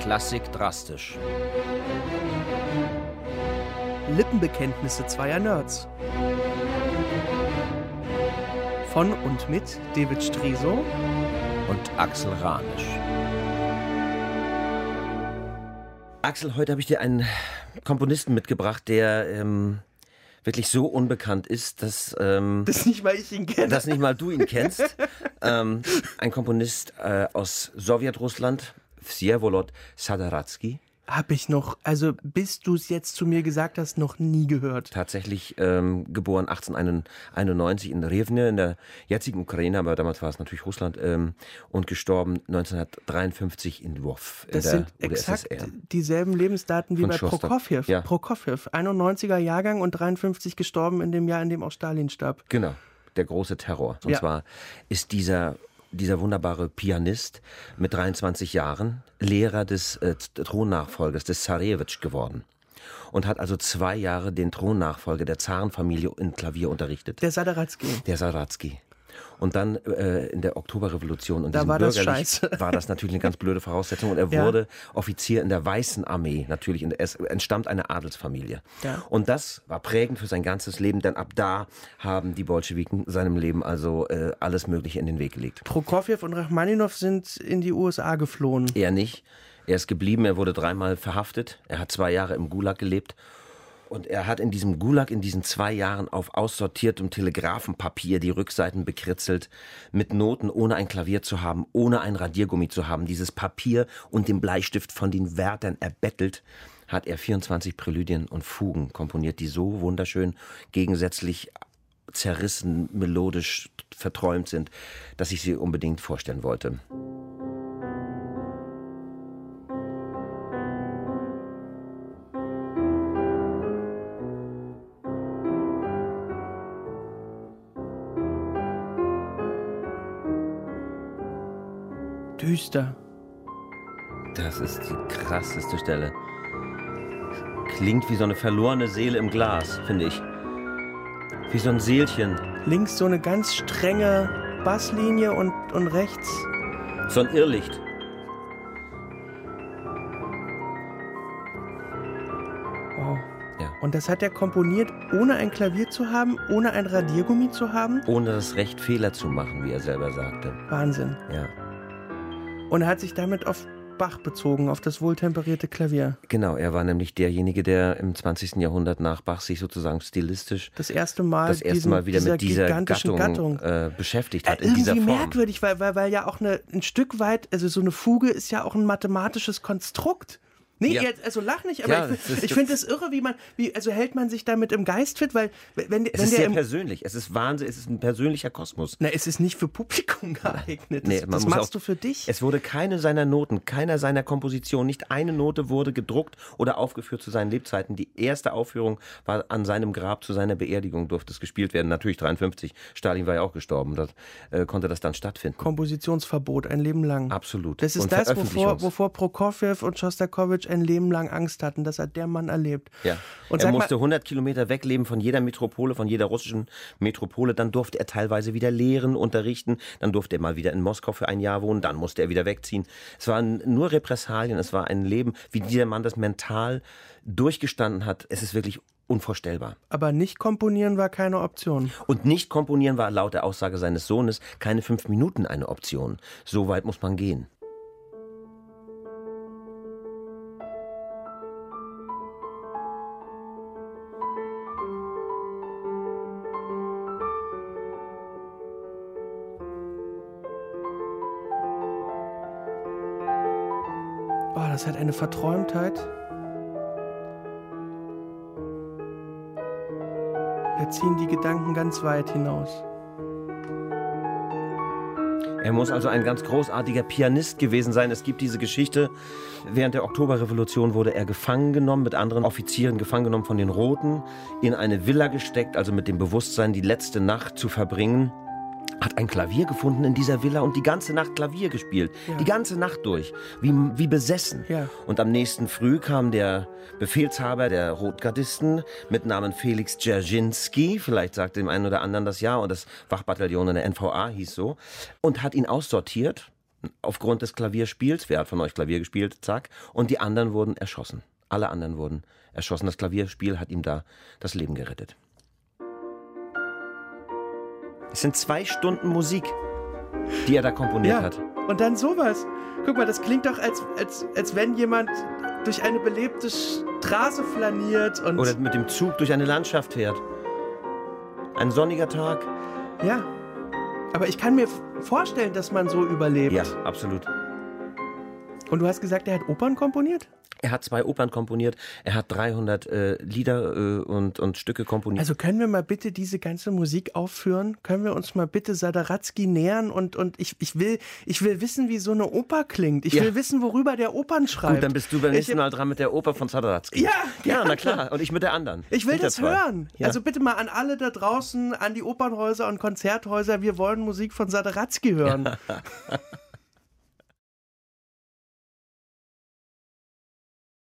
Klassik drastisch. Lippenbekenntnisse zweier Nerds. Von und mit David Striso und Axel Ranisch. Axel, heute habe ich dir einen Komponisten mitgebracht, der ähm, wirklich so unbekannt ist, dass, ähm, dass nicht mal ich ihn kenne. Dass nicht mal du ihn kennst. ähm, ein Komponist äh, aus Sowjetrussland, Vsevolod Sadaratsky. Habe ich noch, also bis du es jetzt zu mir gesagt hast, noch nie gehört. Tatsächlich ähm, geboren 1891 in Revne, in der jetzigen Ukraine, aber damals war es natürlich Russland, ähm, und gestorben 1953 in Lwów. Das in sind exakt dieselben Lebensdaten wie Von bei Schostak. Prokofjew. Ja. Prokofjew, 91er Jahrgang und 53 gestorben in dem Jahr, in dem auch Stalin starb. Genau, der große Terror. Und Ja. zwar ist dieser dieser wunderbare Pianist mit 23 Jahren Lehrer des äh, Thronnachfolgers des Zarewitsch geworden und hat also zwei Jahre den Thronnachfolger der Zarenfamilie in Klavier unterrichtet. Der Sadaratsky. Der Saratsky. Und dann äh, in der Oktoberrevolution und Da diesem war das scheiße. war das natürlich eine ganz blöde Voraussetzung und er Ja. wurde Offizier in der Weißen Armee natürlich in, es entstammt einer Adelsfamilie Ja. und das war prägend für sein ganzes Leben denn ab da haben die Bolschewiken seinem Leben also äh, alles mögliche in den Weg gelegt Prokofjew und Rachmaninow sind in die USA geflohen. er nicht er ist geblieben er wurde dreimal verhaftet er hat zwei Jahre im Gulag gelebt und er hat in diesem Gulag in diesen zwei Jahren auf aussortiertem Telegrafenpapier die Rückseiten bekritzelt, mit Noten, ohne ein Klavier zu haben, ohne ein Radiergummi zu haben. Dieses Papier und den Bleistift von den Wärtern erbettelt, hat er 24 Präludien und Fugen komponiert, die so wunderschön gegensätzlich zerrissen, melodisch verträumt sind, dass ich sie unbedingt vorstellen wollte. Düster. Das ist die krasseste Stelle. Klingt wie so eine verlorene Seele im Glas, finde ich. Wie so ein Seelchen. Links so eine ganz strenge Basslinie und, und rechts. So ein Irrlicht. Wow. Ja. Und das hat er komponiert, ohne ein Klavier zu haben, ohne ein Radiergummi zu haben. Ohne das Recht, Fehler zu machen, wie er selber sagte. Wahnsinn. Ja. Und er hat sich damit auf Bach bezogen, auf das wohltemperierte Klavier. Genau, er war nämlich derjenige, der im 20. Jahrhundert nach Bach sich sozusagen stilistisch Das erste Mal, das erste diesen, Mal wieder dieser mit dieser gigantischen Gattung, Gattung. Äh, beschäftigt hat, Äh, in dieser irgendwie Form. merkwürdig, weil, weil, weil ja auch eine, ein Stück weit, also so eine Fuge ist ja auch ein mathematisches Konstrukt. Nee, Ja. jetzt, also lach nicht, aber Ja, ich, das ich finde es irre, wie man, wie, also hält man sich damit im Geist fit, weil wenn, wenn Es der ist sehr im, persönlich. Es ist Wahnsinn. Es ist ein persönlicher Kosmos. na, es ist nicht für Publikum geeignet. Das, Nee, das muss machst auch- du für dich. Es wurde keine seiner Noten, keiner seiner Kompositionen, nicht eine Note wurde gedruckt oder aufgeführt zu seinen Lebzeiten. Die erste Aufführung war an seinem Grab zu seiner Beerdigung durfte es gespielt werden. Natürlich 53. Stalin war ja auch gestorben. Da äh, konnte das dann stattfinden. Kompositionsverbot ein Leben lang. Absolut. Das ist Und das, wovor, wovor Prokofjew und Schostakowitsch ein Leben lang Angst hatten. Das hat der Mann erlebt. Ja. Und er musste mal, 100 Kilometer wegleben von jeder Metropole, von jeder russischen Metropole. Dann durfte er teilweise wieder lehren, unterrichten. Dann durfte er mal wieder in Moskau für ein Jahr wohnen. Dann musste er wieder wegziehen. Es waren nur Repressalien. Es war ein Leben, wie dieser Mann das mental durchgestanden hat. Es ist wirklich unvorstellbar. aber nicht komponieren war keine Option. Und nicht komponieren war laut der Aussage seines Sohnes keine fünf Minuten eine Option. So weit muss man gehen. Das hat eine Verträumtheit. Da ziehen die Gedanken ganz weit hinaus. Er muss also ein ganz großartiger Pianist gewesen sein. Es gibt diese Geschichte, während der Oktoberrevolution wurde er gefangen genommen, mit anderen Offizieren gefangen genommen von den Roten, in eine Villa gesteckt, also mit dem Bewusstsein, die letzte Nacht zu verbringen. Hat ein Klavier gefunden in dieser Villa und die ganze Nacht Klavier gespielt. Ja. Die ganze Nacht durch. Wie, wie besessen. Ja. Und am nächsten Früh kam der Befehlshaber der Rotgardisten mit Namen Felix Dzerzhinsky, vielleicht sagt dem einen oder anderen das ja, und das Wachbataillon in der NVA hieß so, und hat ihn aussortiert aufgrund des Klavierspiels. Wer hat von euch Klavier gespielt? Zack. Und die anderen wurden erschossen. Alle anderen wurden erschossen. Das Klavierspiel hat ihm da das Leben gerettet. Es sind zwei Stunden Musik, die er da komponiert Ja. hat. Und dann sowas. Guck mal, das klingt doch, als, als, als wenn jemand durch eine belebte Straße flaniert und. Oder mit dem Zug durch eine Landschaft fährt. Ein sonniger Tag. ja. Aber ich kann mir vorstellen, dass man so überlebt. Ja, absolut. Und du hast gesagt, er hat Opern komponiert? Er hat zwei Opern komponiert. Er hat 300 äh, Lieder äh, und, und Stücke komponiert. Also können wir mal bitte diese ganze Musik aufführen? Können wir uns mal bitte Sadaratsky nähern? Und, und ich, ich, will, ich will wissen, wie so eine Oper klingt. Ich Ja. will wissen, worüber der Opern schreibt. Gut, dann bist du beim nächsten ich, Mal dran mit der Oper von Sadaratsky. Ja, ja, na klar. Und ich mit der anderen. Ich will das hören. Ja. Also bitte mal an alle da draußen, an die Opernhäuser und Konzerthäuser. Wir wollen Musik von Sadaratsky hören.